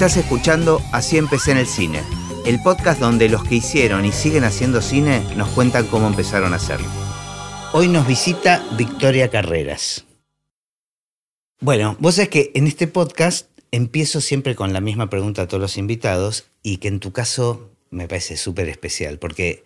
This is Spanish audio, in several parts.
Estás escuchando Así empecé en el cine, el podcast donde los que hicieron y siguen haciendo cine nos cuentan cómo empezaron a hacerlo. Hoy nos visita Victoria Carreras. Bueno, vos sabés que en este podcast empiezo siempre con la misma pregunta a todos los invitados y que en tu caso me parece súper especial, porque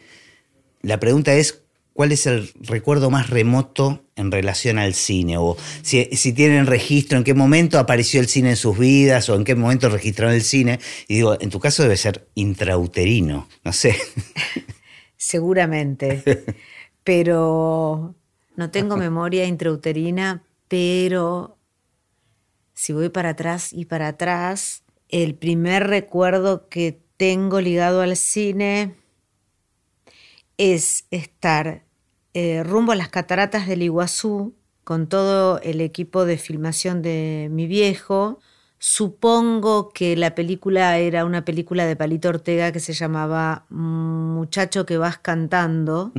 la pregunta es, ¿cuál es el recuerdo más remoto en relación al cine? O si, tienen registro, en qué momento apareció el cine en sus vidas o en qué momento registraron el cine. Y digo, en tu caso debe ser intrauterino, no sé. Seguramente, pero no tengo memoria intrauterina, pero si voy para atrás y para atrás, el primer recuerdo que tengo ligado al cine es estar eh, rumbo a las cataratas del Iguazú con todo el equipo de filmación de mi viejo. Supongo que la película era una película de Palito Ortega que se llamaba Muchacho que vas cantando.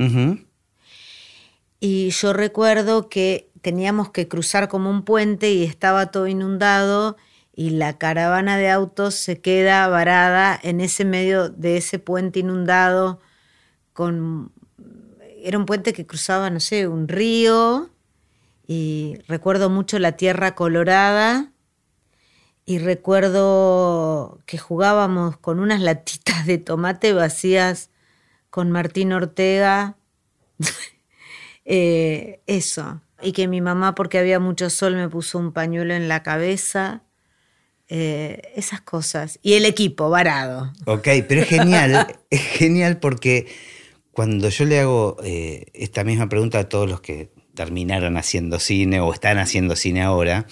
Y yo recuerdo que teníamos que cruzar como un puente y estaba todo inundado y la caravana de autos se queda varada en ese medio de ese puente inundado con era un puente que cruzaba, no sé, un río y recuerdo mucho la tierra colorada y recuerdo que jugábamos con unas latitas de tomate vacías con Martín Ortega. Eh, eso. Y que mi mamá, porque había mucho sol, me puso un pañuelo en la cabeza. Eh, esas cosas. Y el equipo, varado. Ok, pero es genial. es genial porque cuando yo le hago eh, esta misma pregunta a todos los que terminaron haciendo cine o están haciendo cine ahora,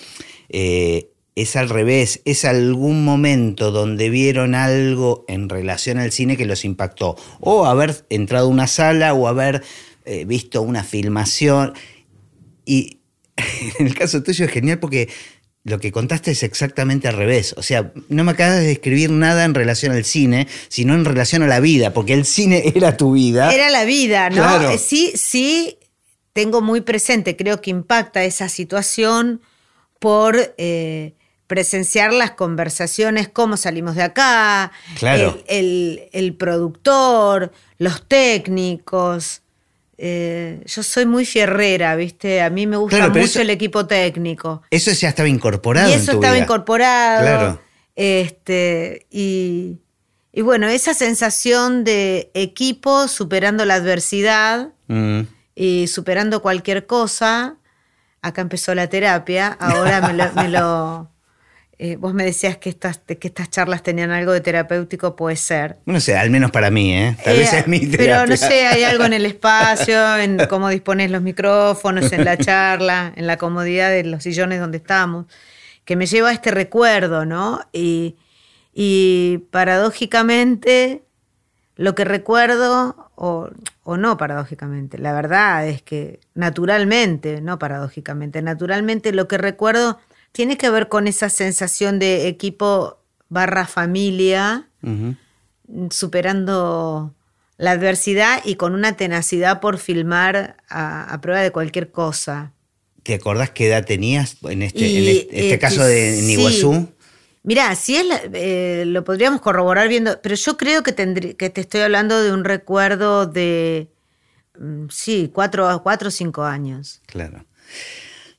eh, es al revés, es algún momento donde vieron algo en relación al cine que los impactó, o haber entrado a una sala o haber eh, visto una filmación. Y en el caso tuyo es genial porque lo que contaste es exactamente al revés. O sea, no me acabas de describir nada en relación al cine, sino en relación a la vida, porque el cine era tu vida. Era la vida, ¿no? Eh, sí, sí, tengo muy presente, creo que impacta esa situación por eh, presenciar las conversaciones, cómo salimos de acá, claro. el productor, los técnicos. Eh, yo soy muy fierrera, ¿viste? A mí me gusta mucho el equipo técnico. Eso ya estaba incorporado. Y eso estaba incorporado. Claro. Este, y, bueno, esa sensación de equipo superando la adversidad mm. y superando cualquier cosa. Acá empezó la terapia, ahora me lo eh, vos me decías que estas, que estas charlas tenían algo de terapéutico, puede ser. No sé, al menos para mí, ¿eh? Tal vez eh, es mi terapia. Pero no sé, hay algo en el espacio, en cómo dispones los micrófonos, en la charla, en la comodidad de los sillones donde estamos, que me lleva a este recuerdo, ¿no? Y, y paradójicamente, lo que recuerdo, o, o no paradójicamente, la verdad es que naturalmente, no paradójicamente, naturalmente lo que recuerdo tiene que ver con esa sensación de equipo barra familia, superando la adversidad y con una tenacidad por filmar a, prueba de cualquier cosa. ¿Te acordás qué edad tenías en este, este, eh, caso de Niguazú? Mirá, si es eh, lo podríamos corroborar viendo, pero yo creo que, que te estoy hablando de un recuerdo de, mm, sí, cuatro, cuatro o cinco años. Claro.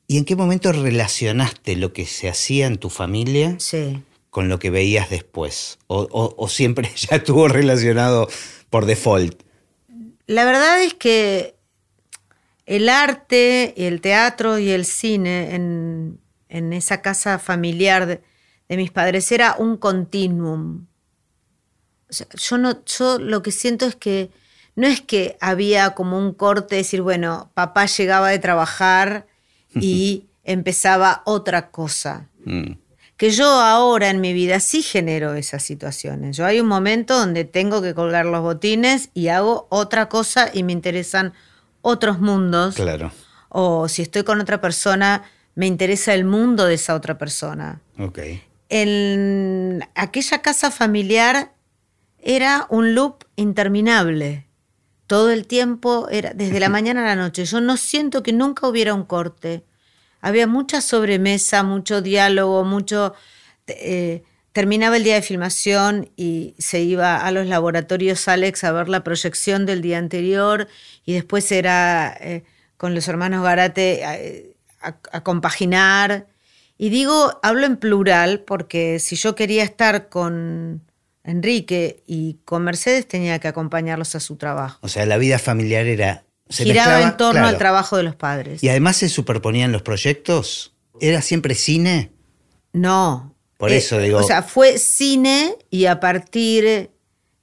¿Y en qué momento relacionaste lo que se hacía en tu familia con lo que veías después? ¿O, siempre ya estuvo relacionado por default? La verdad es que el arte, y el teatro y el cine en, esa casa familiar de, mis padres era un continuum. yo, no, yo lo que siento es que no es que había como un corte, decir, bueno, papá llegaba de trabajar y empezaba otra cosa. Mm. Que yo ahora en mi vida sí genero esas situaciones. Yo hay un momento donde tengo que colgar los botines y hago otra cosa y me interesan otros mundos. Claro. O si estoy con otra persona, me interesa el mundo de esa otra persona. Ok. En aquella casa familiar era un loop interminable todo el tiempo, era desde la mañana a la noche. Yo no siento que nunca hubiera un corte. Había mucha sobremesa, mucho diálogo, mucho... Eh, terminaba el día de filmación y se iba a los laboratorios Alex a ver la proyección del día anterior y después era eh, con los hermanos Garate eh, a, a, compaginar. Y digo, hablo en plural porque si yo quería estar con Enrique y con Mercedes tenía que acompañarlos a su trabajo. O sea, la vida familiar era... Se Giraba mezclaba, en torno claro. al trabajo de los padres. Y además se superponían los proyectos. ¿Era siempre cine? No, por eh, eso digo. O sea, fue cine y a partir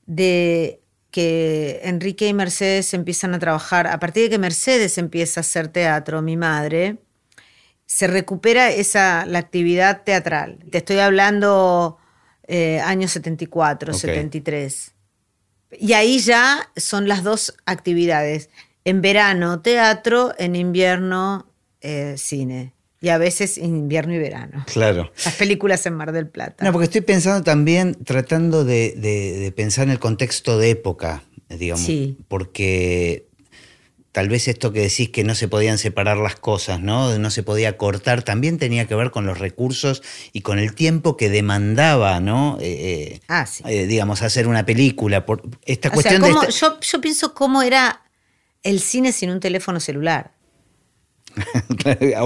de que Enrique y Mercedes empiezan a trabajar, a partir de que Mercedes empieza a hacer teatro, mi madre, se recupera esa, la actividad teatral. Te estoy hablando eh, años 74, okay. 73. Y ahí ya son las dos actividades. En verano teatro, en invierno eh, cine y a veces invierno y verano. Claro. Las películas en Mar del Plata. No, porque estoy pensando también, tratando de, de, de pensar en el contexto de época, digamos. Sí. Porque tal vez esto que decís que no se podían separar las cosas, ¿no? No se podía cortar, también tenía que ver con los recursos y con el tiempo que demandaba, ¿no? Eh, ah, sí. eh, digamos, hacer una película. Por esta o cuestión sea, ¿cómo, de esta... yo, yo pienso cómo era el cine sin un teléfono celular.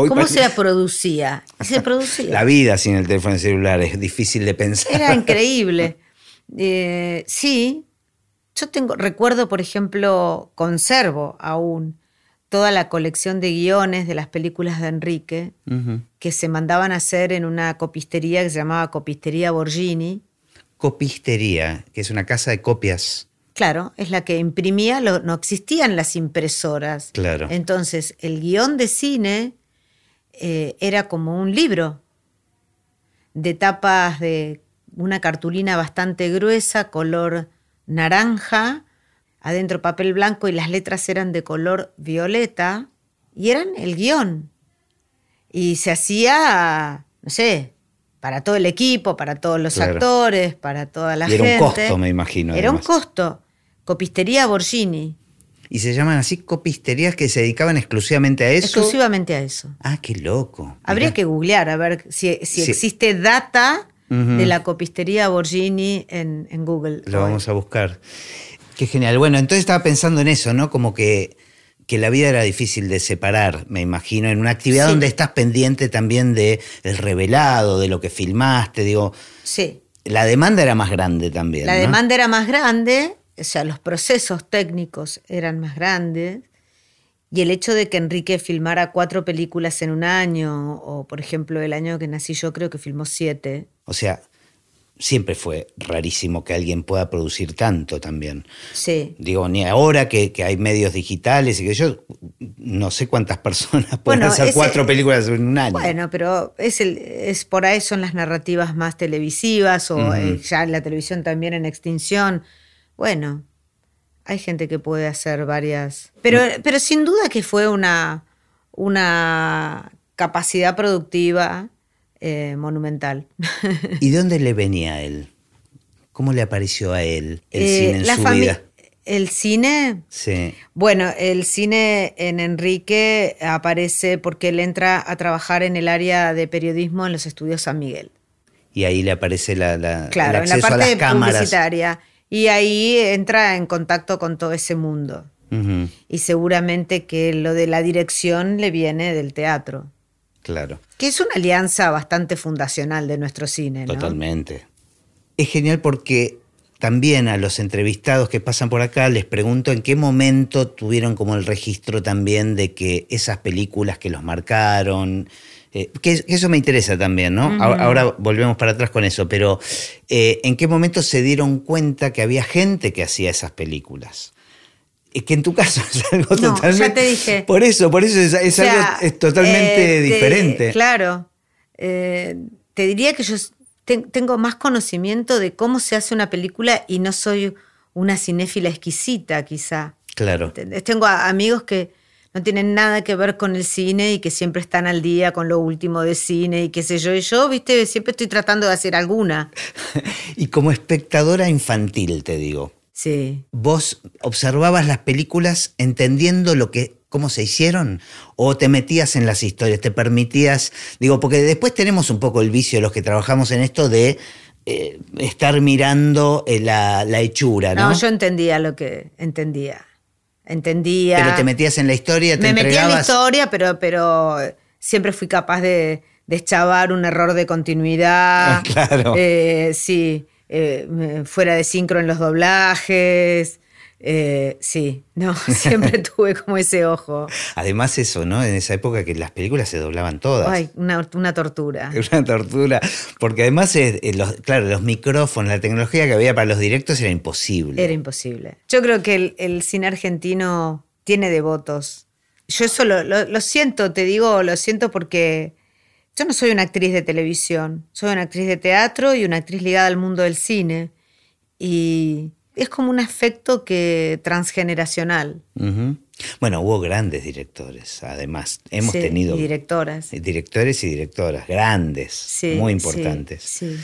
¿Cómo parece- se producía? Se producía. La vida sin el teléfono celular es difícil de pensar. Era increíble. Eh, sí, yo tengo, recuerdo, por ejemplo, conservo aún toda la colección de guiones de las películas de Enrique que se mandaban a hacer en una copistería que se llamaba Copistería Borgini. Copistería, que es una casa de copias. Claro, es la que imprimía, lo- no existían las impresoras. Claro. Entonces, el guion de cine eh, era como un libro de tapas de una cartulina bastante gruesa, color naranja, adentro papel blanco y las letras eran de color violeta y eran el guion. Y se hacía, no sé, para todo el equipo, para todos los Claro. actores, para toda la Y era un gente. costo, me imagino, Era un costo. Copistería Borgini, Y se llaman así copisterías que se dedicaban exclusivamente a eso. exclusivamente a eso. Ah, qué loco. Habría Mirá. que googlear a ver si, si existe data De la copistería Borgini en, en Google. Lo hoy. vamos a buscar. Qué genial. Bueno, entonces estaba pensando en eso, ¿no? Como que, que la vida era difícil de separar, me imagino, en una actividad Sí. donde estás pendiente también de el revelado, de lo que filmaste, digo, Sí, la demanda era más grande también. la ¿no? demanda era más grande, o sea, los procesos técnicos eran más grandes. Y el hecho de que Enrique filmara cuatro películas en un año, o por ejemplo el año que nací yo creo que filmó siete, O sea, siempre fue rarísimo que alguien pueda producir tanto también. sí. Digo, ni ahora que, que hay medios digitales y que yo no sé cuántas personas pueden Bueno, hacer ese- cuatro películas en un año. Bueno, pero es, el, es por ahí son las narrativas más televisivas o eh, ya la televisión también en extinción. Bueno, hay gente que puede hacer varias. Pero, pero sin duda que fue una, una capacidad productiva eh, monumental. ¿Y de dónde le venía a él? ¿Cómo le apareció a él el Eh, cine en la su vida? El cine, Sí. bueno, el cine en Enrique aparece porque él entra a trabajar en el área de periodismo en los estudios San Miguel. Y ahí le aparece la, la- Claro, el en la acceso a parte las cámaras. publicitaria. Y ahí entra en contacto con todo ese mundo. Y seguramente que lo de la dirección le viene del teatro. Claro, Que es una alianza bastante fundacional de nuestro cine, ¿no? totalmente. Es genial porque también a los entrevistados que pasan por acá les pregunto en qué momento tuvieron como el registro también de que esas películas que los marcaron, eh, que, que eso me interesa también, ¿no? Ahora volvemos para atrás con eso, pero eh, en qué momento se dieron cuenta que había gente que hacía esas películas. Es que en tu caso es algo No, ya totalmente... te dije. Por eso, por eso es, es O sea, algo es totalmente eh, te- diferente. claro. Eh, te diría que yo ten- tengo más conocimiento de cómo se hace una película y no soy una cinéfila exquisita, quizá. Claro. Tengo amigos que no tienen nada que ver con el cine y que siempre están al día con lo último de cine y qué sé yo. Y yo, viste, siempre estoy tratando de hacer alguna. Y como espectadora infantil, te digo, Sí. ¿vos observabas las películas entendiendo lo que cómo se hicieron o te metías en las historias, te permitías, digo, porque después tenemos un poco el vicio los que trabajamos en esto de eh, estar mirando eh, la, la hechura, ¿no? No, yo entendía lo que entendía. Entendía. Pero te metías en la historia, te Me metía en la historia, pero, pero siempre fui capaz de, de exchavar un error de continuidad. Claro. Eh, sí, eh, fuera de sincro en los doblajes. Eh, sí, no, siempre tuve como ese ojo. Además eso, ¿no? En esa época que las películas se doblaban todas. Ay, una, una tortura. Una tortura. Porque además, eh, eh, los, claro, los micrófonos, la tecnología que había para los directos era imposible. Era imposible. Yo creo que el, el cine argentino tiene devotos. Yo eso lo, lo- lo siento, te digo, lo siento porque yo no soy una actriz de televisión, soy una actriz de teatro y una actriz ligada al mundo del cine. Y es como un afecto que transgeneracional. Bueno, hubo grandes directores, además. Hemos Sí, tenido y directoras. directores y directoras grandes, Sí, muy importantes. Sí,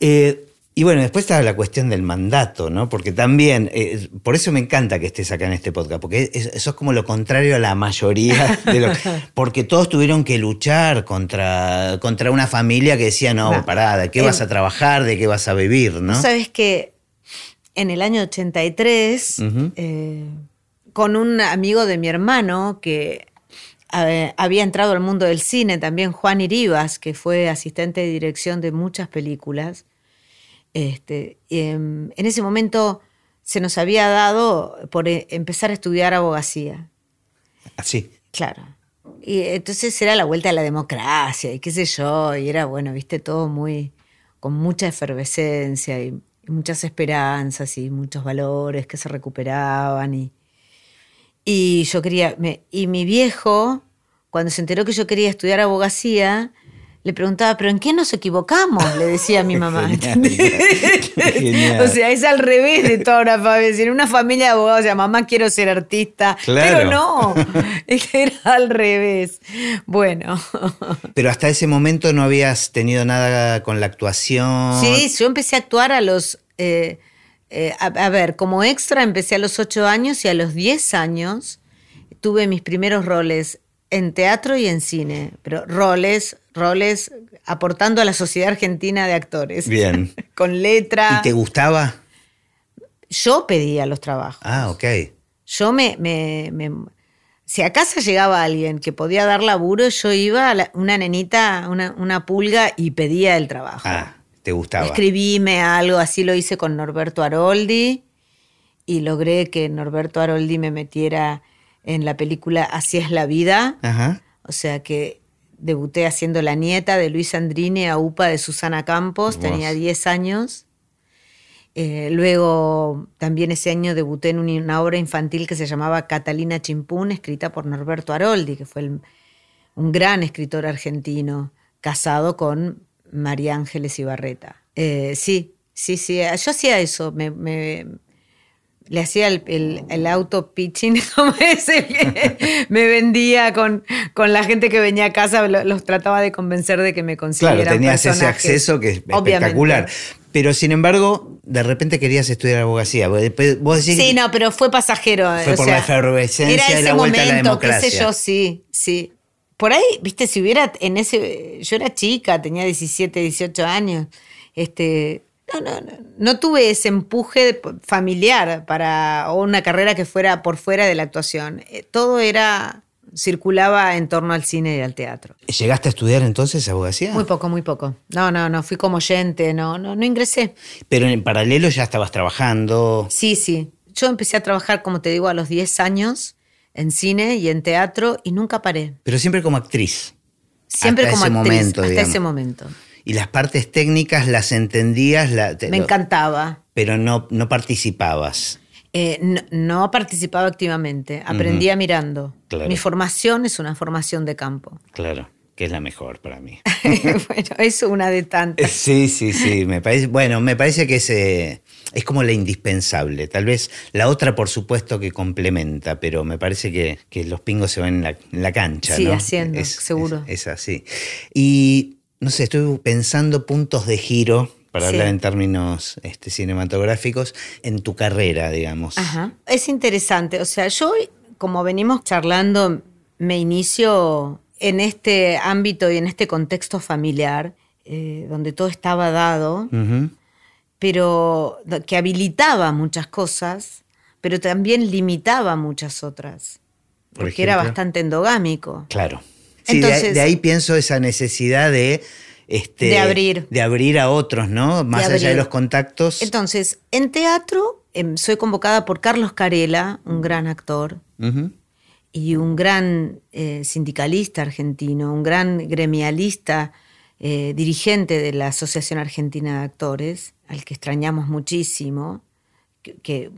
Eh, y bueno, después estaba la cuestión del mandato, ¿no? Porque también, eh, por eso me encanta que estés acá en este podcast, porque es- eso es como lo contrario a la mayoría de lo porque todos tuvieron que luchar contra, contra una familia que decía, no, No. pará, ¿de qué Eh, vas a trabajar? ¿De qué vas a vivir? ¿no? Sabes que en el año 83, Ujú. eh, con un amigo de mi hermano que eh, había entrado al mundo del cine, también Juan Iribas, que fue asistente de dirección de muchas películas, este, em, en ese momento se nos había dado por eh, empezar a estudiar abogacía. Así. Claro. Y entonces era la vuelta a la democracia y qué sé yo, y era bueno, viste, todo muy, con mucha efervescencia y, y muchas esperanzas y muchos valores que se recuperaban. Y, y yo quería, me- y mi viejo, cuando se enteró que yo quería estudiar abogacía, le preguntaba, ¿pero en qué nos equivocamos? Le decía a mi mamá. Genial. Genial. o sea, es al revés de toda una familia. Si en una familia de abogados, o sea, mamá quiero ser artista. Claro. Pero no, era al revés. Bueno. Pero hasta ese momento no habías tenido nada con la actuación. Sí, yo empecé a actuar a los... eh, eh, a, a ver, como extra empecé a los 8 años y a los 10 años tuve mis primeros roles en teatro y en cine, pero roles, roles aportando a la Sociedad Argentina de Actores. Bien. Con letra. ¿Y te gustaba? Yo pedía los trabajos. Ah, ok. Yo me, me- me- Si a casa llegaba alguien que podía dar laburo, yo iba a la- una nenita, una, una pulga y pedía el trabajo. Ah, te gustaba. Escribíme algo, así lo hice con Norberto Aroldi y logré que Norberto Aroldi me metiera en la película Así es la vida. Ajá. O sea que debuté haciendo la nieta de Luis Andrini a UPA de Susana Campos, tenía 10 años. Eh, luego también ese año debuté en un- una obra infantil que se llamaba Catalina Chimpún, escrita por Norberto Aroldi, que fue el- un gran escritor argentino, casado con María Ángeles Ibarreta. Eh, sí, sí, sí, yo hacía eso, me, me- le hacía el, el- el auto pitching, como es el que me vendía con, con la gente que venía a casa, lo- los trataba de convencer de que me consiguieran Claro, tenías ese acceso que es Obviamente. espectacular. Pero sin embargo, de repente querías estudiar abogacía. Vos decís Sí, no, pero fue pasajero. Fue o por sea, la efervescencia era ese la vuelta a la momento, qué sé democracia. yo, sí, sí. Por ahí, viste, si hubiera en ese. Yo era chica, tenía 17, 18 años. Este. No, no, no, no tuve ese empuje familiar para. o una carrera que fuera por fuera de la actuación. Eh, Todo era. circulaba en torno al cine y al teatro. ¿Llegaste a estudiar entonces abogacía? Muy poco, muy poco. No, no, no, fui como oyente, no, no, no ingresé. Pero en paralelo ya estabas trabajando. Sí, sí. Yo empecé a trabajar, como te digo, a los 10 años en cine y en teatro y nunca paré. Pero siempre como actriz. Siempre Hasta como ese actriz, momento, hasta digamos. ese momento. Y las partes técnicas las entendías, la- te- Me lo- encantaba. pero no, no participabas. Eh, no, no participaba activamente, aprendía mirando. Claro. Mi formación es una formación de campo. Claro, que es la mejor para mí. bueno, es una de tantas. Sí, sí, sí. Me parece, bueno, me parece que es, eh, es como la indispensable. Tal vez la otra, por supuesto, que complementa, pero me parece que, que los pingos se van en la, en la cancha. Sí, ¿no? haciendo, seguro. Es, es así. Y no sé, estoy pensando puntos de giro, para Sí. hablar en términos este, cinematográficos, en tu carrera, digamos. Ajá. Es interesante. O sea, yo, como venimos charlando, me inicio en este ámbito y en este contexto familiar. eh, donde todo estaba dado, pero que habilitaba muchas cosas, pero también limitaba muchas otras, Por porque era bastante endogámico. Claro. Sí, de ahí- Entonces- de, ahí pienso esa necesidad de. Este, De abrir. De abrir a otros, ¿no? Más allá de los contactos. Entonces, en teatro em, soy convocada por Carlos Carela, un gran actor y un gran eh, sindicalista argentino, un gran gremialista, eh, dirigente de la Asociación Argentina de Actores, al que extrañamos muchísimo, que, que,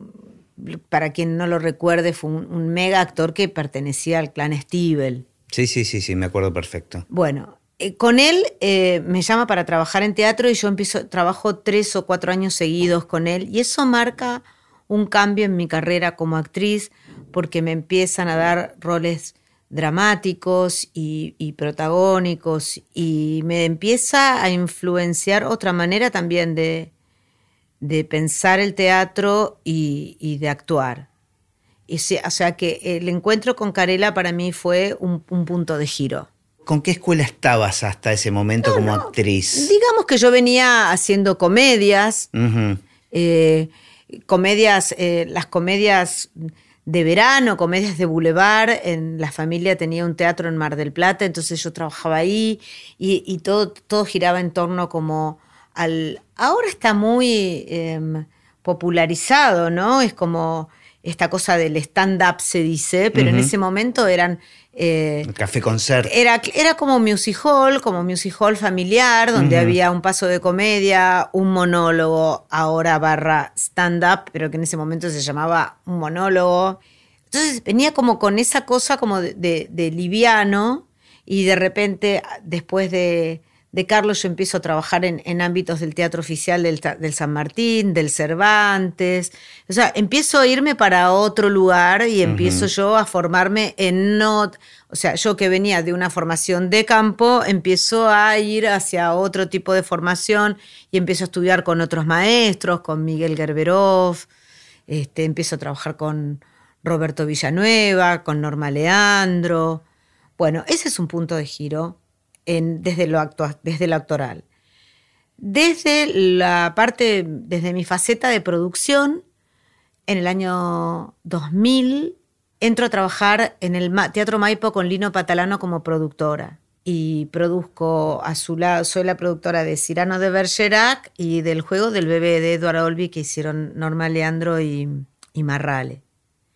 para quien no lo recuerde fue un, un mega actor que pertenecía al clan Stiebel. Sí, sí, sí, sí, me acuerdo perfecto. Bueno, eh, con él eh, me llama para trabajar en teatro y yo empiezo, trabajo tres o cuatro años seguidos con él y eso marca un cambio en mi carrera como actriz porque me empiezan a dar roles dramáticos y, protagónicos y me empieza a influenciar otra manera también de, de pensar el teatro y de actuar. Y se- o sea que el encuentro con Carela para mí fue un- un punto de giro. ¿Con qué escuela estabas hasta ese momento como actriz? Digamos que yo venía haciendo comedias, eh, comedias, eh, las comedias de verano, comedias de boulevard. En la familia tenía un teatro en Mar del Plata, entonces yo trabajaba ahí y, y todo, todo giraba en torno como al... Ahora está muy em, popularizado, ¿no? Es como esta cosa del stand-up se dice, pero en ese momento eran... eh, El café concert. era, era como music hall, como music hall familiar, donde había un paso de comedia, un monólogo, ahora barra stand-up, pero que en ese momento se llamaba un monólogo. Entonces venía como con esa cosa como de, de- de liviano y de repente después de, de Carlos yo empiezo a trabajar en, en ámbitos del teatro oficial del San Martín, del Cervantes. O sea, empiezo a irme para otro lugar y empiezo yo a formarme en no... O sea, yo que venía de una formación de campo, empiezo a ir hacia otro tipo de formación y empiezo a estudiar con otros maestros, con Miguel Gerberov, este, empiezo a trabajar con Roberto Villanueva, con Norma Leandro. Bueno, ese es un punto de giro en- desde, lo actua- desde lo actoral. Desde la parte, desde mi faceta de producción, en el año 2000 entro a trabajar en el Teatro Maipo con Lino Patalano como productora. Y produzco a su lado, soy la productora de Cirano de Bergerac y del juego del bebé de Edward Olby que hicieron Norma Leandro y, y Marrale.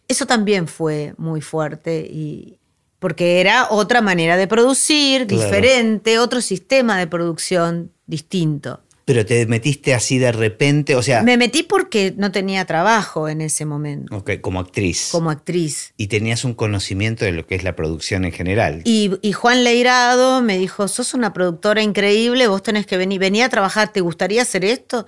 Eso también fue muy fuerte y porque era otra manera de producir, Claro. diferente, otro sistema de producción distinto. Pero te metiste así de repente, o sea, Me metí porque no tenía trabajo en ese momento ok, como actriz. como actriz. Y tenías un conocimiento de lo que es la producción en general. Y, y Juan Leirado me dijo, sos una productora increíble, vos tenés que venir, venía a trabajar, ¿te gustaría hacer esto?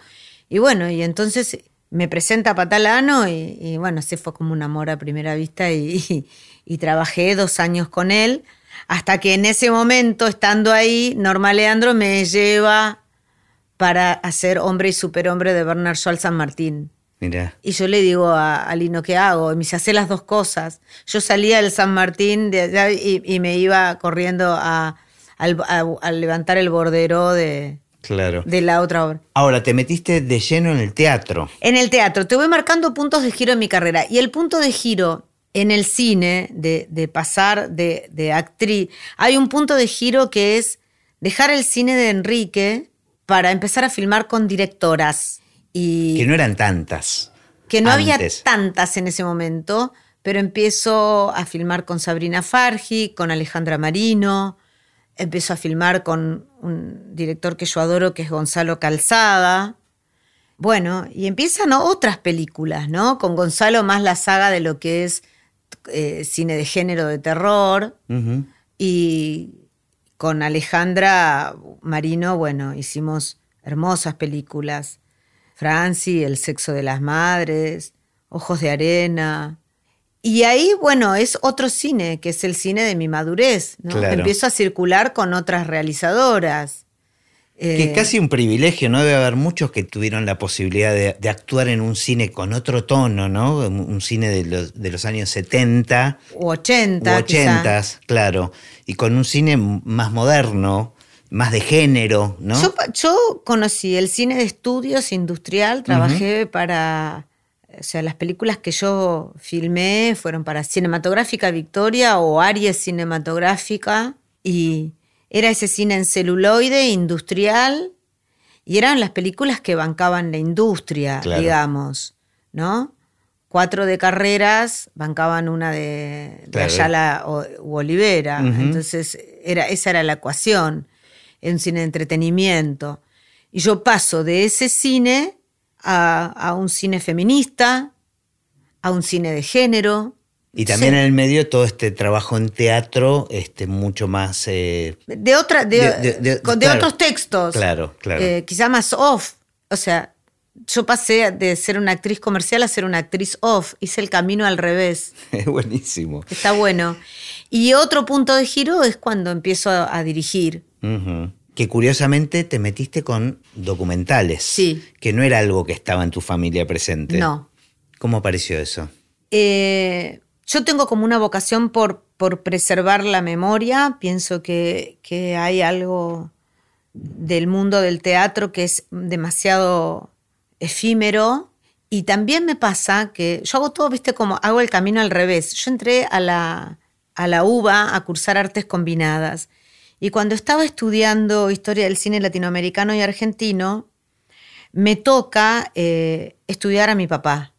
Y bueno, y entonces me presenta Patalano y, y bueno, así fue como un amor a primera vista y, y- y trabajé dos años con él, hasta que en ese momento, estando ahí, Norma Leandro me lleva para hacer Hombre y Superhombre de Bernard al San Martín. Mira. Y yo le digo a, a Lino, ¿qué hago? Y me dice, hace las dos cosas. Yo salía del San Martín de allá y, y me iba corriendo a, al- a- a levantar el bordero de, Claro. de la otra obra. Ahora, te metiste de lleno en el teatro. En el teatro, te voy marcando puntos de giro en mi carrera. Y el punto de giro en el cine, de, de pasar de, de actriz, hay un punto de giro que es dejar el cine de Enrique para empezar a filmar con directoras. Y Que no eran tantas. que no había tantas en ese momento, pero empiezo a filmar con Sabrina Fargi, con Alejandra Marino, empiezo a filmar con un director que yo adoro, que es Gonzalo Calzada. Bueno, y empiezan otras películas, ¿no? Con Gonzalo más la saga de lo que es eh, cine de género de terror. Y con Alejandra Marino, bueno, hicimos hermosas películas. Franci, El sexo de las madres, Ojos de arena. Y ahí, bueno, es otro cine, que es el cine de mi madurez. ¿no? Claro. Empiezo a circular con otras realizadoras. Que Eh, es casi un privilegio, ¿no? Debe haber muchos que tuvieron la posibilidad de, de actuar en un cine con otro tono, ¿no? Un, un cine de los, de los años 70 u 80. u quizá. 80, claro. Y con un cine más moderno, más de género, ¿no? Yo, yo conocí el cine de estudios industrial, trabajé para, o sea, las películas que yo filmé fueron para Cinematográfica Victoria o Aries Cinematográfica y era ese cine en celuloide industrial y eran las películas que bancaban la industria, digamos, ¿no? Cuatro de carreras bancaban una de, Ayala o, u Olivera. Entonces, era, esa era la ecuación. en un cine de entretenimiento. Y yo paso de ese cine a, a un cine feminista, a un cine de género, y también en el medio todo este trabajo en teatro, este, mucho más... Eh, de, otra, de, otros textos. Claro, claro. Eh, quizá más off. O sea, yo pasé de ser una actriz comercial a ser una actriz off. Hice el camino al revés. Es buenísimo. Está bueno. Y otro punto de giro es cuando empiezo a, dirigir. Que curiosamente te metiste con documentales. Sí. Que no era algo que estaba en tu familia presente. No. ¿Cómo apareció eso? Eh, yo tengo como una vocación por, por preservar la memoria. Pienso que, hay algo del mundo del teatro que es demasiado efímero. Y también me pasa que yo hago todo, viste, como hago el camino al revés. Yo entré a la, a la UBA a cursar artes combinadas. Y cuando estaba estudiando historia del cine latinoamericano y argentino, me toca eh, estudiar a mi papá.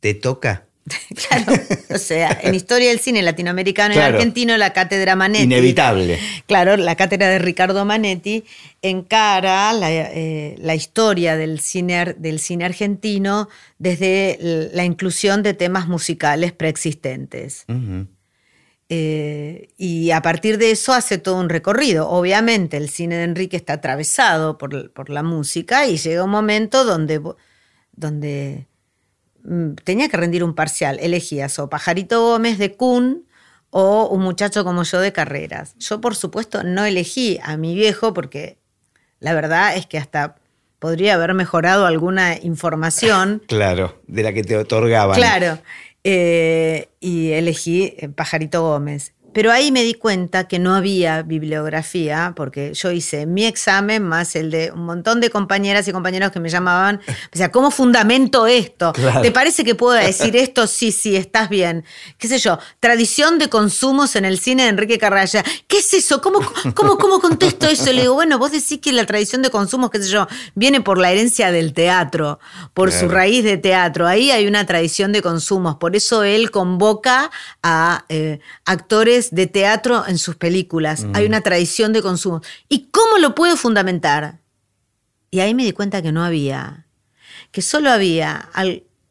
¿Te toca? claro, o sea, en historia del cine latinoamericano y argentino, la cátedra Manetti. Inevitable. Claro, la cátedra de Ricardo Manetti encara la, eh, historia del cine, del cine argentino desde la inclusión de temas musicales preexistentes. Eh, y a partir de eso hace todo un recorrido. Obviamente el cine de Enrique está atravesado por, por la música y llega un momento donde, donde tenía que rendir un parcial, elegías o Pajarito Gómez de Kun o un muchacho como yo de carreras. Yo, por supuesto, no elegí a mi viejo porque la verdad es que hasta podría haber mejorado alguna información. Claro, de la que te otorgaban. Claro, eh, y elegí eh, Pajarito Gómez. Pero ahí me di cuenta que no había bibliografía, porque yo hice mi examen más el de un montón de compañeras y compañeros que me llamaban. O sea, ¿cómo fundamento esto? ¿Te parece que puedo decir esto? Sí, sí, estás bien. ¿Qué sé yo? Tradición de consumos en el cine de Enrique Carraya. ¿Qué es eso? ¿Cómo, cómo, cómo contesto eso? Le digo, bueno, vos decís que la tradición de consumos, qué sé yo, viene por la herencia del teatro, por su raíz de teatro. Ahí hay una tradición de consumos. Por eso él convoca a eh, actores de teatro en sus películas. Hay una tradición de consumo. ¿Y cómo lo puedo fundamentar? Y ahí me di cuenta que no había. Que solo había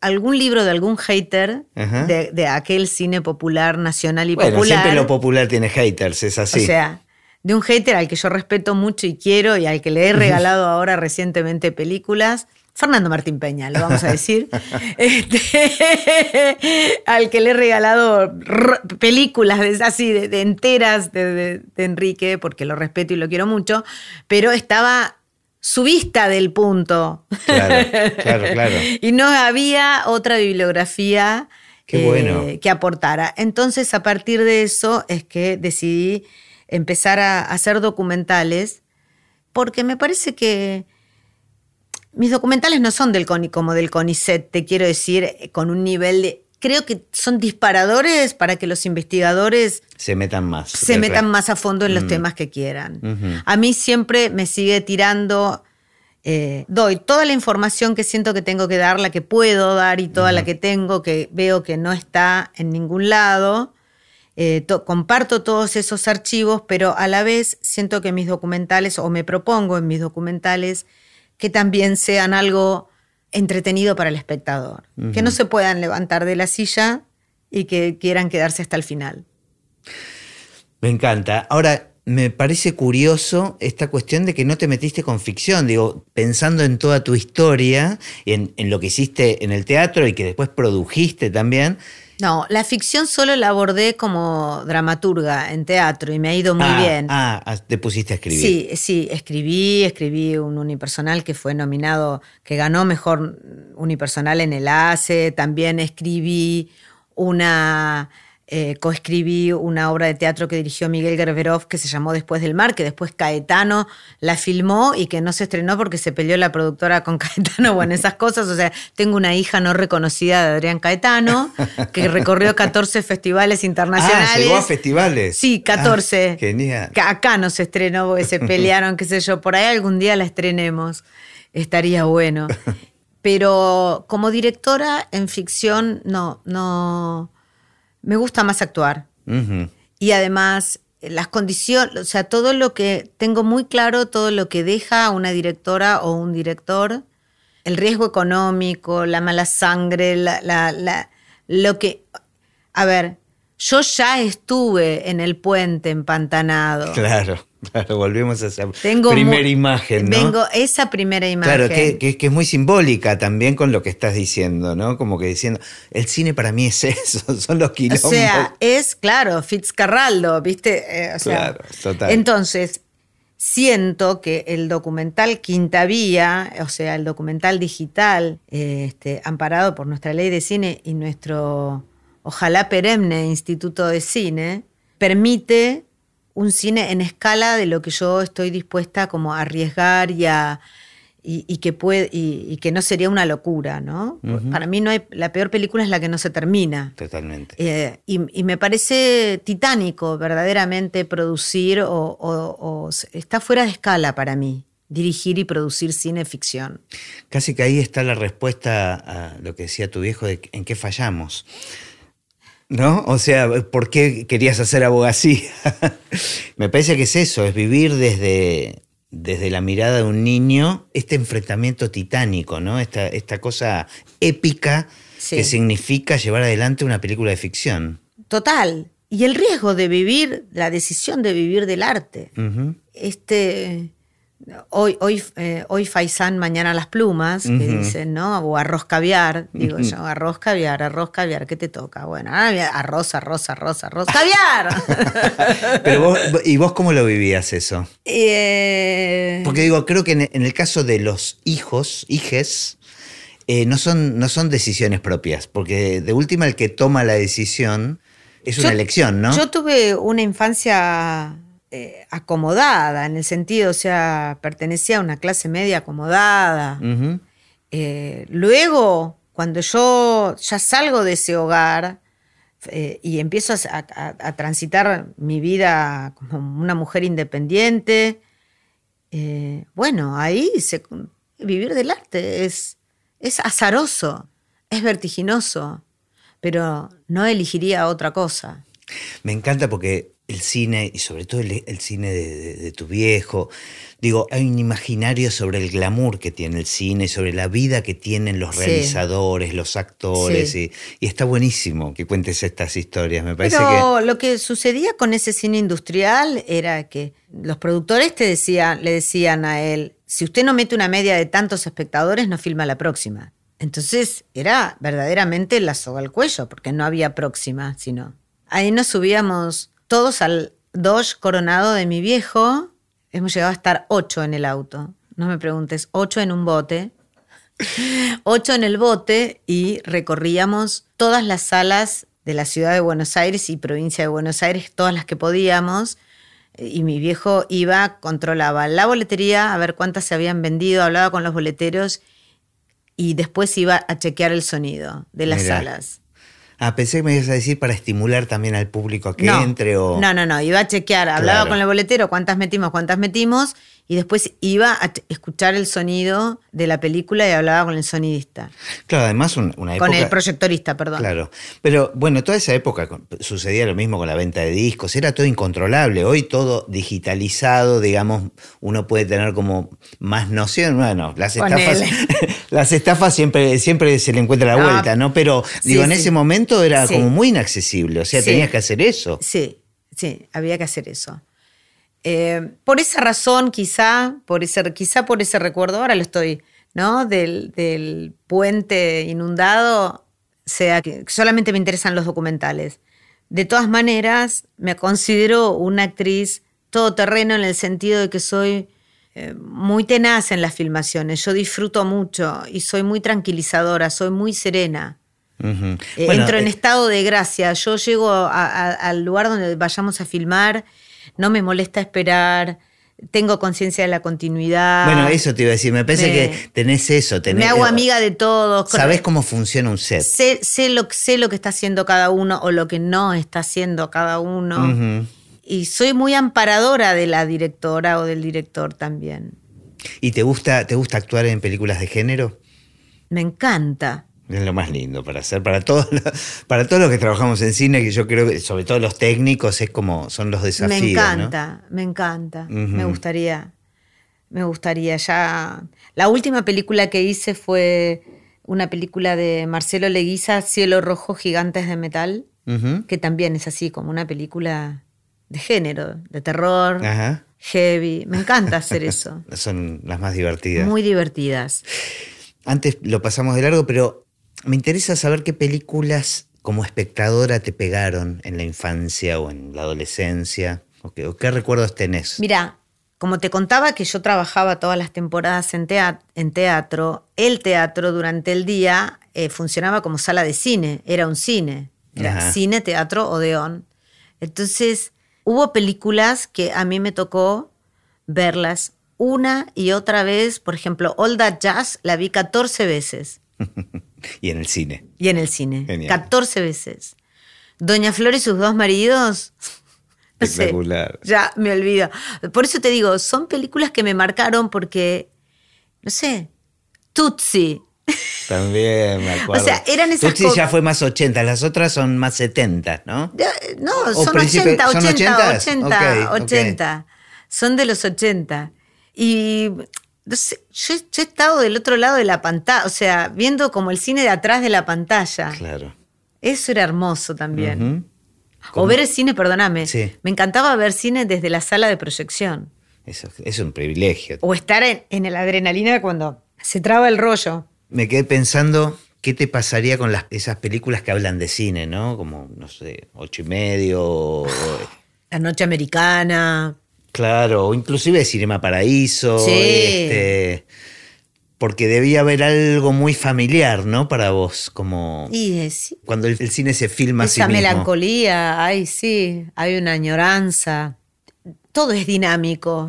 algún libro de algún hater de, aquel cine popular, nacional y bueno, popular. Siempre lo popular tiene haters, es así. O sea, de un hater al que yo respeto mucho y quiero y al que le he regalado ahora recientemente películas Fernando Martín Peña, lo vamos a decir, este, al que le he regalado películas así de, enteras de, Enrique, porque lo respeto y lo quiero mucho, pero estaba su vista del punto. Claro, claro, claro. y no había otra bibliografía eh, que aportara. Entonces, a partir de eso es que decidí empezar a hacer documentales, porque me parece que mis documentales no son del CONI como del CONICET, te quiero decir, eh, con un nivel de... Creo que son disparadores para que los investigadores se metan más. Se metan más a fondo en los mm. temas que quieran. A mí siempre me sigue tirando eh, doy toda la información que siento que tengo que dar, la que puedo dar y toda la que tengo que veo que no está en ningún lado. Eh, comparto todos esos archivos, pero a la vez siento que mis documentales, o me propongo en mis documentales, que también sean algo entretenido para el espectador, que no se puedan levantar de la silla y que quieran quedarse hasta el final. Me encanta. Ahora, me parece curioso esta cuestión de que no te metiste con ficción, digo, pensando en toda tu historia, en, en lo que hiciste en el teatro y que después produjiste también, no, la ficción solo la abordé como dramaturga en teatro y me ha ido muy ah, bien. Ah, ah, te pusiste a escribir. Sí, sí, escribí, escribí un unipersonal que fue nominado, que ganó mejor unipersonal en el ACE, también escribí una eh, coescribí una obra de teatro que dirigió Miguel Gerberov que se llamó Después del Mar, que después Caetano la filmó y que no se estrenó porque se peleó la productora con Caetano, bueno, esas cosas. O sea, tengo una hija no reconocida de Adrián Caetano que recorrió 14 festivales internacionales. Ah, llegó a festivales. Sí, 14. Ah, genial. Acá no se estrenó porque se pelearon, qué sé yo. Por ahí algún día la estrenemos. Estaría bueno. Pero como directora en ficción, no, no me gusta más actuar. Y además, las condiciones, o sea, todo lo que tengo muy claro, todo lo que deja una directora o un director, el riesgo económico, la mala sangre, la, la, lo que... A ver, yo ya estuve en el puente empantanado. Claro. Claro, volvemos a esa primera imagen, ¿no? Vengo, esa primera imagen. Claro, que, es muy simbólica también con lo que estás diciendo, ¿no? Como que diciendo, el cine para mí es eso, son los kilómetros. O sea, es, claro, Fitzcarraldo, ¿viste? Eh, claro, total. Entonces, siento que el documental Quinta Vía, o sea, el documental digital, este, amparado por nuestra ley de cine y nuestro, ojalá perenne, Instituto de Cine, permite un cine en escala de lo que yo estoy dispuesta como a arriesgar y a, y, que puede y, que no sería una locura, ¿no? Para mí no hay la peor película es la que no se termina. Totalmente. Eh, y, me parece titánico verdaderamente producir o, está fuera de escala para mí dirigir y producir cine ficción. Casi que ahí está la respuesta a lo que decía tu viejo de en qué fallamos. ¿No? O sea, ¿por qué querías hacer abogacía? Me parece que es eso, es vivir desde, desde la mirada de un niño este enfrentamiento titánico, ¿no? Esta, esta cosa épica que significa llevar adelante una película de ficción. Total. Y el riesgo de vivir, la decisión de vivir del arte. Este Hoy, hoy, eh, hoy Faisán, mañana las plumas, que dicen, ¿no? O arroz caviar, digo yo, arroz caviar, arroz caviar, ¿qué te toca? Bueno, ah, arroz, arroz, arroz, arroz, caviar. Pero vos, ¿y vos cómo lo vivías eso? Eh, Porque digo, creo que en, el caso de los hijos, hijes, eh, no, son, no son decisiones propias, porque de última el que toma la decisión es una elección, ¿no? Yo tuve una infancia eh, acomodada, en el sentido, o sea, pertenecía a una clase media acomodada. Eh, luego, cuando yo ya salgo de ese hogar eh, y empiezo a, transitar mi vida como una mujer independiente, bueno, ahí vivir del arte es, es azaroso, es vertiginoso, pero no elegiría otra cosa. Me encanta porque el cine, y sobre todo el, cine de, tu viejo, digo, hay un imaginario sobre el glamour que tiene el cine, sobre la vida que tienen los realizadores, los actores, y, está buenísimo que cuentes estas historias, me parece Pero lo que sucedía con ese cine industrial era que los productores te decían, le decían a él, si usted no mete una media de tantos espectadores, no filma la próxima. Entonces era verdaderamente la soga al cuello, porque no había próxima, sino... Ahí nos subíamos todos al Dodge Coronado de mi viejo. Hemos llegado a estar ocho en el auto. No me preguntes, ocho en un bote. ocho en el bote y recorríamos todas las salas de la ciudad de Buenos Aires y provincia de Buenos Aires, todas las que podíamos. Y mi viejo iba, controlaba la boletería, a ver cuántas se habían vendido, hablaba con los boleteros y después iba a chequear el sonido de las salas. Ah, pensé que me ibas a decir para estimular también al público a que entre o... No, no, no, iba a chequear, hablaba con el boletero cuántas metimos, cuántas metimos, y después iba a escuchar el sonido de la película y hablaba con el sonidista. Claro, además una época... Con el proyectorista, perdón. Claro, pero bueno, toda esa época sucedía lo mismo con la venta de discos, era todo incontrolable, hoy todo digitalizado, digamos, uno puede tener como más noción, bueno, las estafas, las estafas siempre, siempre se le encuentra la vuelta, ¿no? Pero digo, en ese momento era como muy inaccesible, o sea, tenías que hacer eso. Sí, sí, había que hacer eso. Eh, por esa razón, quizá por ese, quizá por ese recuerdo, ahora lo estoy, ¿no? Del, puente inundado, sea que solamente me interesan los documentales. De todas maneras, me considero una actriz todoterreno en el sentido de que soy eh, muy tenaz en las filmaciones. Yo disfruto mucho y soy muy tranquilizadora, soy muy serena. Ujú. Eh, Bueno, Entro en eh, estado de gracia. Yo llego a- a- al lugar donde vayamos a filmar, no me molesta esperar, tengo conciencia de la continuidad. Bueno, eso te iba a decir. Me parece Me- que tenés eso. Tenés, me hago amiga de todos. Sabés cómo funciona un set. sé, sé lo, sé lo que está haciendo cada uno o lo que no está haciendo cada uno. Y soy muy amparadora de la directora o del director también. ¿Y te gusta, te gusta actuar en películas de género? Me encanta. Es lo más lindo para hacer, para todos los, para todos los que trabajamos en cine, que yo creo que sobre todo los técnicos es como son los desafíos. me ¿no? encanta, me encanta. Me gustaría, me gustaría ya. La última película que hice fue una película de Marcelo Leguiza, Cielo Rojo, Gigantes de Metal, que también es así como una película de género, de terror, Ajá. heavy. Me encanta hacer eso. Son las más divertidas. Muy divertidas. Antes lo pasamos de largo, pero me interesa saber qué películas como espectadora te pegaron en la infancia o en la adolescencia, o qué, o qué recuerdos tenés. Mira, como te contaba que yo trabajaba todas las temporadas en, tea- en teatro, el teatro durante el día eh, funcionaba como sala de cine, era un cine, era Ajá. cine, teatro, odeón. Entonces, hubo películas que a mí me tocó verlas una y otra vez, por ejemplo, All That Jazz la vi 14 veces y en el cine. y en el cine, Genial. 14 veces. Doña Flor y sus dos maridos, no sé, Espectacular. ya me olvido. Por eso te digo, son películas que me marcaron porque, no sé, Tutsi. También me acuerdo. sea, eran esas Tutsi ya fue más 80, las otras son más 70, ¿no? No, O son príncipe- 80, ¿son 80, 80s? 80, Ok, ok. 80. Son de los 80. Y yo, yo he estado del otro lado de la pantalla, o sea, viendo como el cine de atrás de la pantalla. Claro. Eso era hermoso también. O ver el cine, perdóname. Sí. Me encantaba ver cine desde la sala de proyección. Eso es un privilegio. O estar en, en la adrenalina cuando se traba el rollo. Me quedé pensando qué te pasaría con las, esas películas que hablan de cine, ¿no? Como, no sé, ocho y medio, o- La noche americana. Claro, inclusive Cinema Paraíso, Sí. este, porque debía haber algo muy familiar, ¿no? Para vos, como Y cuando el, el cine se filma sí esa melancolía, ay, sí, hay una añoranza. Todo es dinámico.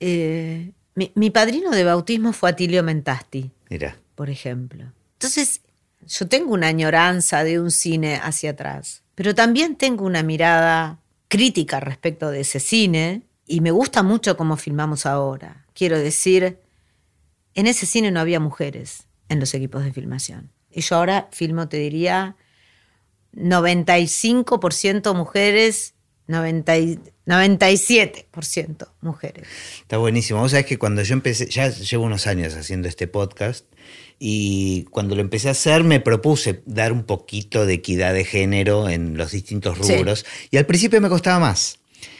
Eh, mi, mi padrino de bautismo fue Atilio Mentasti, Mira, por ejemplo. Entonces, yo tengo una añoranza de un cine hacia atrás, pero también tengo una mirada crítica respecto de ese cine y me gusta mucho cómo filmamos ahora. Quiero decir, en ese cine no había mujeres en los equipos de filmación. Y yo ahora filmo, te diría, 95% mujeres, 90 y- 97% mujeres. está buenísimo. Vos sabés que cuando yo empecé, ya llevo unos años haciendo este podcast, y cuando lo empecé a hacer me propuse dar un poquito de equidad de género en los distintos Sí. rubros, y al principio me costaba más.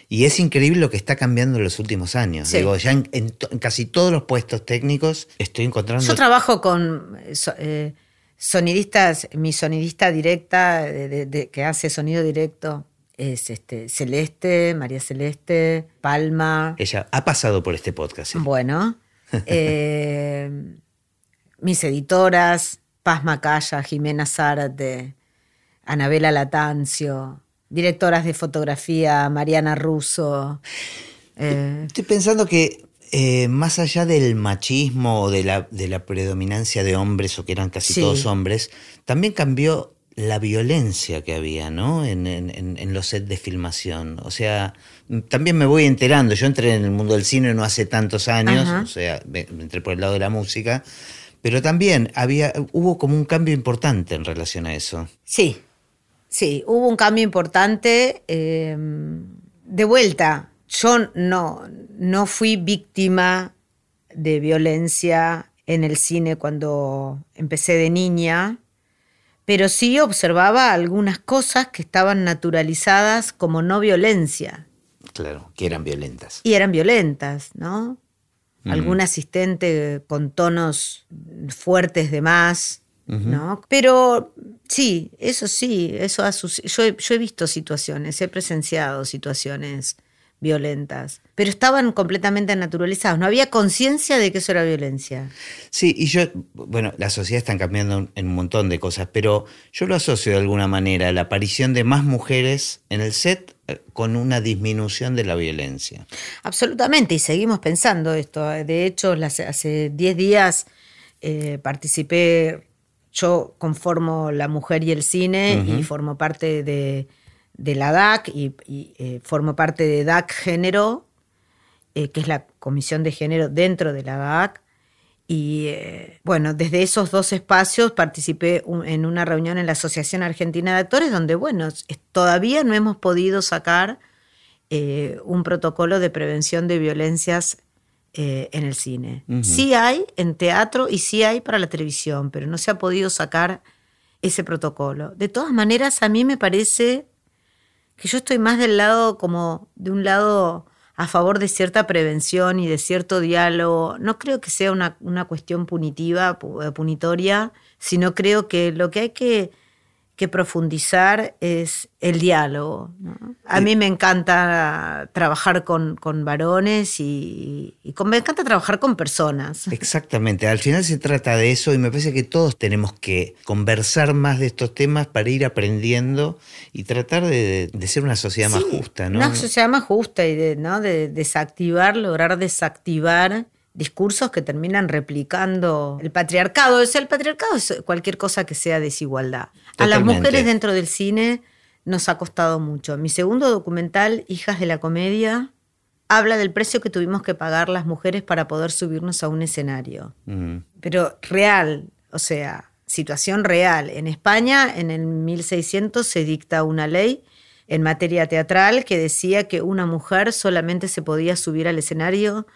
Y es increíble lo que está cambiando en los últimos años. Sí. Digo, ya en, en to- en casi todos los puestos técnicos estoy encontrando. Yo trabajo con eh, so- eh, sonidistas, mi sonidista directa de- de- de- que hace sonido directo es este, Celeste, María Celeste, Palma. Ella ha pasado por este podcast. sí. Bueno, eh, mis editoras, Paz Macaya, Jimena Zárate, Anabela Latancio, directoras de fotografía, Mariana Russo. eh, Estoy pensando que eh, más allá del machismo o de la, de la predominancia de hombres, o que eran casi Sí. todos hombres, también cambió la violencia que había, ¿no? En, en- en- en los sets de filmación. O sea, también me voy enterando. Yo entré en el mundo del cine no hace tantos años, Ajá. o sea, me entré por el lado de la música. Pero también había, hubo como un cambio importante en relación a eso. Sí, sí, hubo un cambio importante. eh, de vuelta, yo no, no fui víctima de violencia en el cine cuando empecé de niña, pero sí observaba algunas cosas que estaban naturalizadas como no violencia Claro, que eran violentas. y eran violentas, ¿no? Ujú. Algún asistente con tonos fuertes de más, ¿no? Pero sí, eso sí, eso ha yo, he, yo he visto situaciones, he presenciado situaciones violentas, pero estaban completamente naturalizados, no había conciencia de que eso era violencia. Sí, y yo, bueno, la sociedad está cambiando en un montón de cosas, pero yo lo asocio de alguna manera, la aparición de más mujeres en el set eh, con una disminución de la violencia. Absolutamente, y seguimos pensando esto. De hecho, hace 10 días eh, participé, yo conformo La Mujer y el Cine y formo parte de de la DAC y, eh, formo parte de DAC Género, eh, que es la comisión de género dentro de la DAC. Y eh, bueno, desde esos dos espacios participé en una reunión en la Asociación Argentina de Actores, donde, bueno, todavía no hemos podido sacar un protocolo de prevención de violencias en el cine. Sí hay en teatro y sí hay para la televisión, pero no se ha podido sacar ese protocolo. De todas maneras, a mí me parece que yo estoy más del lado como de un lado a favor de cierta prevención y de cierto diálogo. No creo que sea una, una cuestión punitiva, eh, punitoria, sino creo que lo que hay que que profundizar es el diálogo. A mí me encanta trabajar con, varones y, me encanta trabajar con personas. Exactamente, al final se trata de eso y me parece que todos tenemos que conversar más de estos temas para ir aprendiendo y tratar de, ser una sociedad más justa. ¿no? Una sociedad más justa y de, ¿no? de desactivar, lograr desactivar discursos que terminan replicando el patriarcado. Es el patriarcado es cualquier cosa que sea desigualdad. A las mujeres dentro del cine nos ha costado mucho. Mi segundo documental, Hijas de la Comedia, habla del precio que tuvimos que pagar las mujeres para poder subirnos a un escenario. Pero real, o sea, situación real. En España, en el 1600 se dicta una ley en materia teatral que decía que una mujer solamente se podía subir al escenario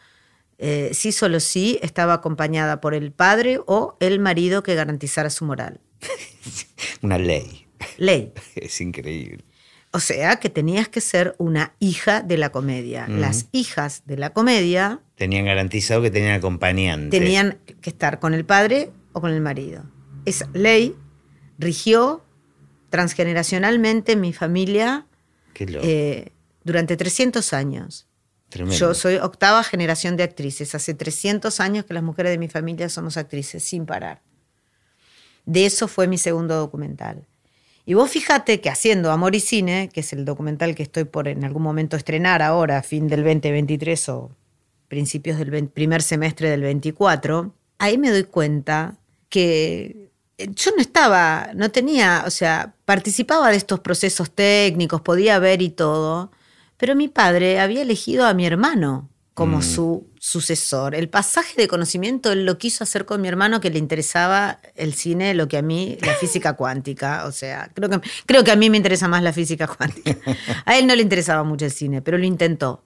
eh, sí solo sí estaba acompañada por el padre o el marido que garantizara su moral. una ley. Ley. Es increíble. O sea que tenías que ser una hija de la comedia. Las hijas de la comedia... Tenían garantizado que tenían acompañante. Tenían que estar con el padre o con el marido. Esa ley rigió transgeneracionalmente mi familia eh, durante 300 años. Yo soy octava generación de actrices. Hace 300 años que las mujeres de mi familia somos actrices, sin parar. De eso fue mi segundo documental. Y vos fíjate que haciendo Amor y Cine, que es el documental que estoy por en algún momento estrenar ahora, fin del 2023 o principios del primer semestre del 24, ahí me doy cuenta que yo no estaba, no tenía, o sea, participaba de estos procesos técnicos, podía ver y todo, pero mi padre había elegido a mi hermano como mm. su sucesor. El pasaje de conocimiento él lo quiso hacer con mi hermano que le interesaba el cine, lo que a mí la física cuántica. O sea, creo que, creo que a mí me interesa más la física cuántica. A él no le interesaba mucho el cine, pero lo intentó.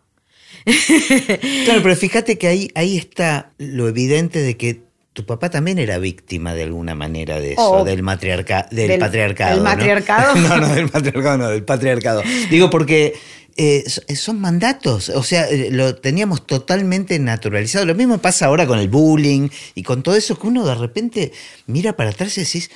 Claro, pero fíjate que ahí, ahí está lo evidente de que tu papá también era víctima de alguna manera de eso, oh. del, matriarca del, patriarcado. ¿Del matriarcado? no, no, del matriarcado, no, del patriarcado. Digo, porque eh, eh, son mandatos, o sea, eh, lo teníamos totalmente naturalizado. Lo mismo pasa ahora con el bullying y con todo eso que uno de repente mira para atrás y decís,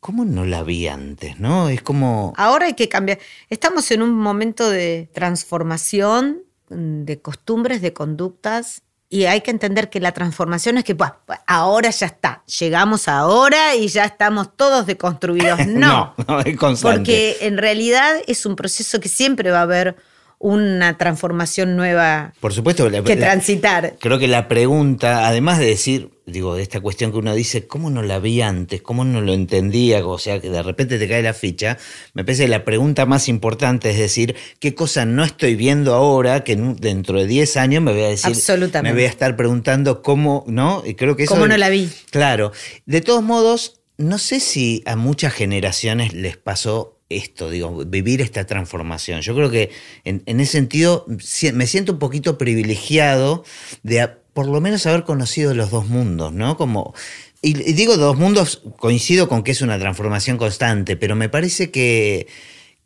¿cómo no la vi antes? ¿No? Es como... Ahora hay que cambiar. Estamos en un momento de transformación de costumbres, de conductas. Y hay que entender que la transformación es que pues, ahora ya está, llegamos ahora y ya estamos todos deconstruidos. No, no, es constante. porque en realidad es un proceso que siempre va a haber una transformación nueva Por supuesto, que transitar. Creo que la pregunta, además de decir, digo, de esta cuestión que uno dice, ¿cómo no la vi antes? ¿Cómo no lo entendía? O sea, que de repente te cae la ficha. Me parece que la pregunta más importante es decir, ¿qué cosa no estoy viendo ahora que dentro de 10 años me voy a decir, me voy a estar preguntando cómo, ¿no? Y creo que eso... ¿Cómo no la vi? Claro. De todos modos, no sé si a muchas generaciones les pasó esto, digo, vivir esta transformación. Yo creo que en, ese sentido me siento un poquito privilegiado de por lo menos haber conocido los dos mundos, ¿no? Como, y, digo dos mundos, coincido con que es una transformación constante, pero me parece que,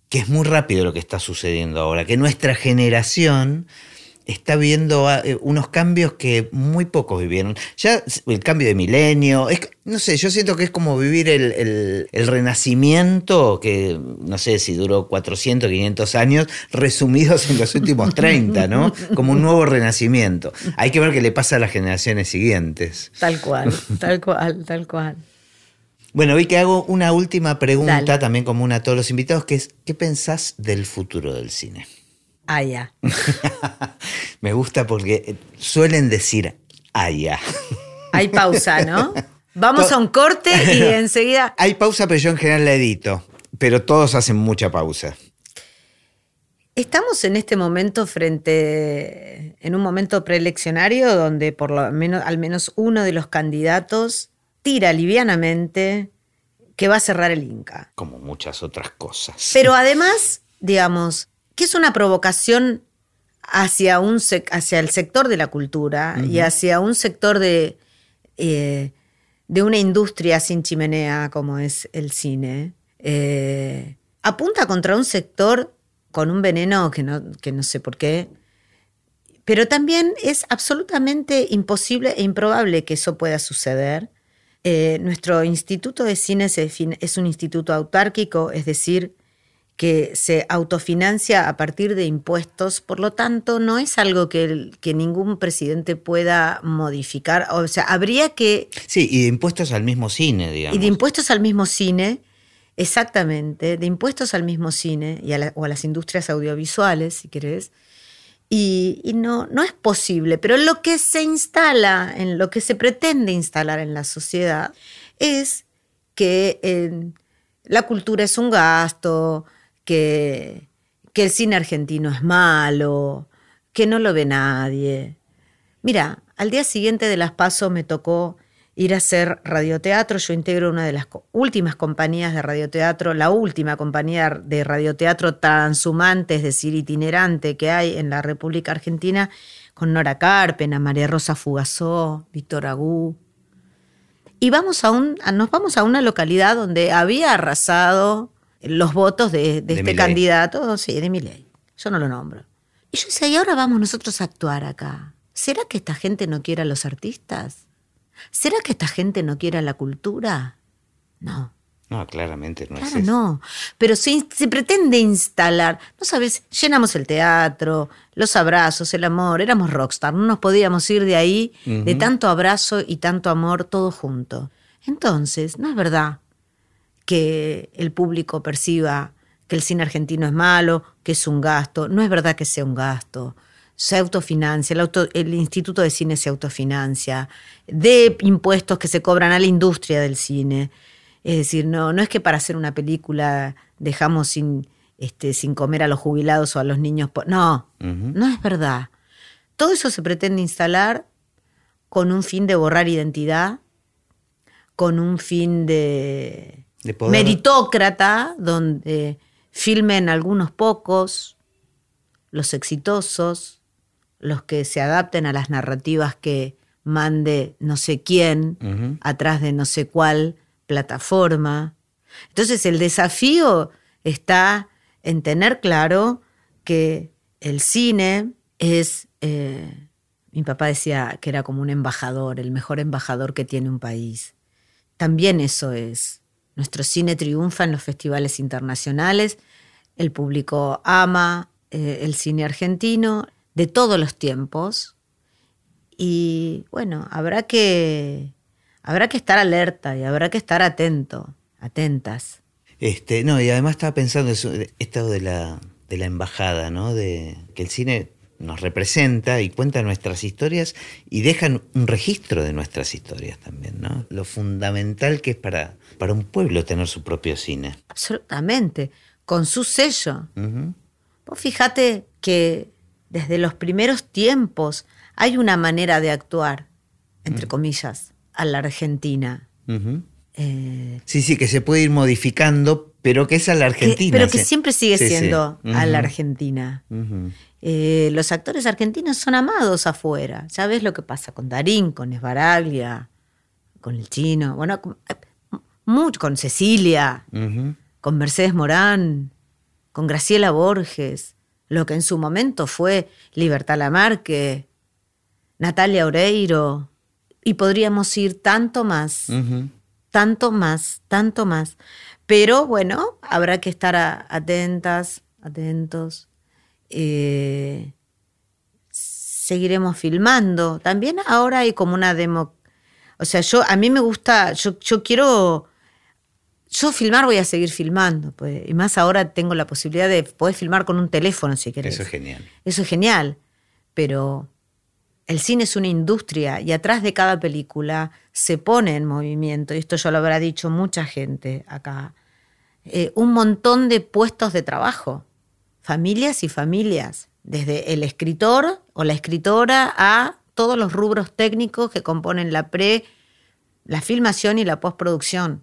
que es muy rápido lo que está sucediendo ahora, que nuestra generación está viendo ah, eh, unos cambios que muy pocos vivieron. Ya el cambio de milenio, es, no sé, yo siento que es como vivir el, renacimiento, que no sé si duró 400, 500 años, resumidos en los últimos 30, ¿no? Como un nuevo renacimiento. Hay que ver qué le pasa a las generaciones siguientes. Tal cual, tal cual, tal cual. Bueno, vi que hago una última pregunta, también común a todos los invitados, que es, ¿qué pensás del futuro del cine? Ah, ya. Me gusta porque suelen decir, ah, ya. Hay pausa, ¿no? Vamos a un corte y enseguida... Hay pausa, pero yo en general la edito, pero todos hacen mucha pausa. Estamos en este momento frente, en un momento preeleccionario donde por lo menos, al menos uno de los candidatos tira livianamente que va a cerrar el Inca. Como muchas otras cosas. Pero además, digamos, que es una provocación hacia, un hacia el sector de la cultura y hacia un sector de, eh, de una industria sin chimenea como es el cine. Eh, apunta contra un sector con un veneno que no, que no sé por qué, pero también es absolutamente imposible e improbable que eso pueda suceder. Eh, nuestro instituto de cine es un instituto autárquico, es decir, que se autofinancia a partir de impuestos, por lo tanto no es algo que, que, ningún presidente pueda modificar, o sea, habría que... Sí, y de impuestos al mismo cine, digamos. Y de impuestos al mismo cine, exactamente, de impuestos al mismo cine y o a las industrias audiovisuales, si querés, y, no, no es posible, pero lo que se instala, en lo que se pretende instalar en la sociedad, es que eh, la cultura es un gasto, que, que el cine argentino es malo, que no lo ve nadie. Mira, al día siguiente de las pasos me tocó ir a hacer radioteatro. Yo integro una de las últimas compañías de radioteatro, la última compañía de radioteatro transhumante, es decir, itinerante que hay en la República Argentina, con Nora Carpena, María Rosa Fugazó, Víctor Agú. Y vamos a un, nos vamos a una localidad donde había arrasado los votos de, este candidato, sí, de ley. Yo no lo nombro. Y yo decía, y ahora vamos nosotros a actuar acá. ¿Será que esta gente no quiere a los artistas? ¿Será que esta gente no quiere la cultura? No. No, claramente no es eso. no. Pero se, se, pretende instalar, no sabes, llenamos el teatro, los abrazos, el amor, éramos rockstar, no nos podíamos ir de ahí, de tanto abrazo y tanto amor, todo junto. Entonces, no es verdad que el público perciba que el cine argentino es malo, que es un gasto, no es verdad que sea un gasto se autofinancia, el, el, Instituto de Cine se autofinancia, de impuestos que se cobran a la industria del cine. Es decir, no, no es que para hacer una película dejamos sin, este, sin comer a los jubilados o a los niños. No, no es verdad. Todo eso se pretende instalar con un fin de borrar identidad, con un fin de, meritócrata, donde filmen algunos pocos, los exitosos, los que se adapten a las narrativas que mande no sé quién atrás de no sé cuál plataforma. Entonces el desafío está en tener claro que el cine es, eh, mi papá decía que era como un embajador, el mejor embajador que tiene un país. También eso es. Nuestro cine triunfa en los festivales internacionales, el público ama eh, el cine argentino, de todos los tiempos. Y bueno, habrá que, habrá que estar alerta y habrá que estar atento, atentas. Este, no, y además estaba pensando eso, esto de la, de la embajada, ¿no? De que el cine nos representa y cuenta nuestras historias y dejan un registro de nuestras historias también, ¿no? Lo fundamental que es para, para un pueblo tener su propio cine. Absolutamente, con su sello. Vos fíjate que desde los primeros tiempos hay una manera de actuar, entre comillas, a la Argentina. Eh, sí, sí, que se puede ir modificando, pero que es a la Argentina. pero que siempre sigue siendo a la Argentina. Eh, los actores argentinos son amados afuera. Ya ves lo que pasa con Darín, con Esbaraglia, con el chino, bueno, con, mucho, con Cecilia, con Mercedes Morán, con Graciela Borges. Lo que en su momento fue Libertad Lamarque, Natalia Oreiro, y podríamos ir tanto más, tanto más, tanto más. Pero bueno, habrá que estar atentas, atentos. Eh, seguiremos filmando. También ahora hay como una demo. O sea, yo a mí me gusta, yo, yo quiero. Yo filmar voy a seguir filmando, pues, y más ahora tengo la posibilidad de poder filmar con un teléfono si querés. Eso es genial. Eso es genial, pero el cine es una industria y atrás de cada película se pone en movimiento, y esto ya lo habrá dicho mucha gente acá, eh, un montón de puestos de trabajo, familias y familias desde el escritor o la escritora a todos los rubros técnicos que componen la pre, la filmación y la postproducción.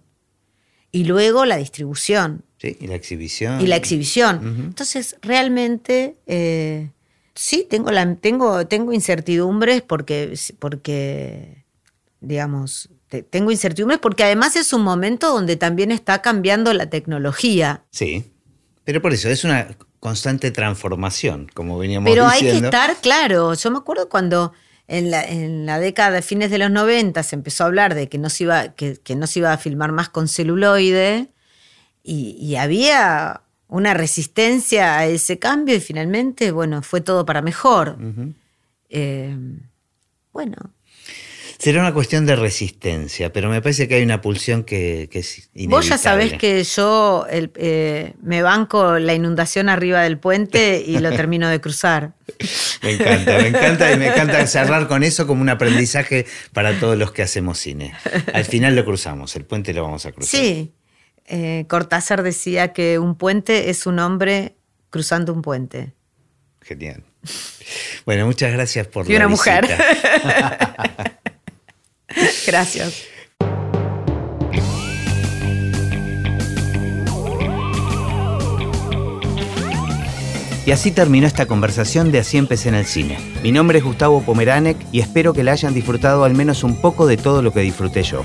Y luego la distribución. Sí, y la exhibición. Y la exhibición. Entonces, realmente, eh, sí, tengo, la, tengo, tengo incertidumbres porque, porque, digamos, tengo incertidumbres porque además es un momento donde también está cambiando la tecnología. Sí, pero por eso es una constante transformación, como veníamos diciendo. Pero hay que estar claro. Yo me acuerdo cuando en la, en la década de fines de los 90 se empezó a hablar de que no se iba, que, no se iba a filmar más con celuloide y, había una resistencia a ese cambio y finalmente, bueno, fue todo para mejor. Eh, bueno, Será una cuestión de resistencia, pero me parece que hay una pulsión que, es inevitable. Vos ya sabés que yo eh, me banco la inundación arriba del puente y lo termino de cruzar. Me encanta, me encanta y me encanta cerrar con eso como un aprendizaje para todos los que hacemos cine. Al final lo cruzamos, el puente lo vamos a cruzar. Sí, eh, Cortázar decía que un puente es un hombre cruzando un puente. Genial. Bueno, muchas gracias por y una mujer. Gracias. Y así terminó esta conversación de Así empecé en el cine. Mi nombre es Gustavo Pomeranek y espero que la hayan disfrutado al menos un poco de todo lo que disfruté yo.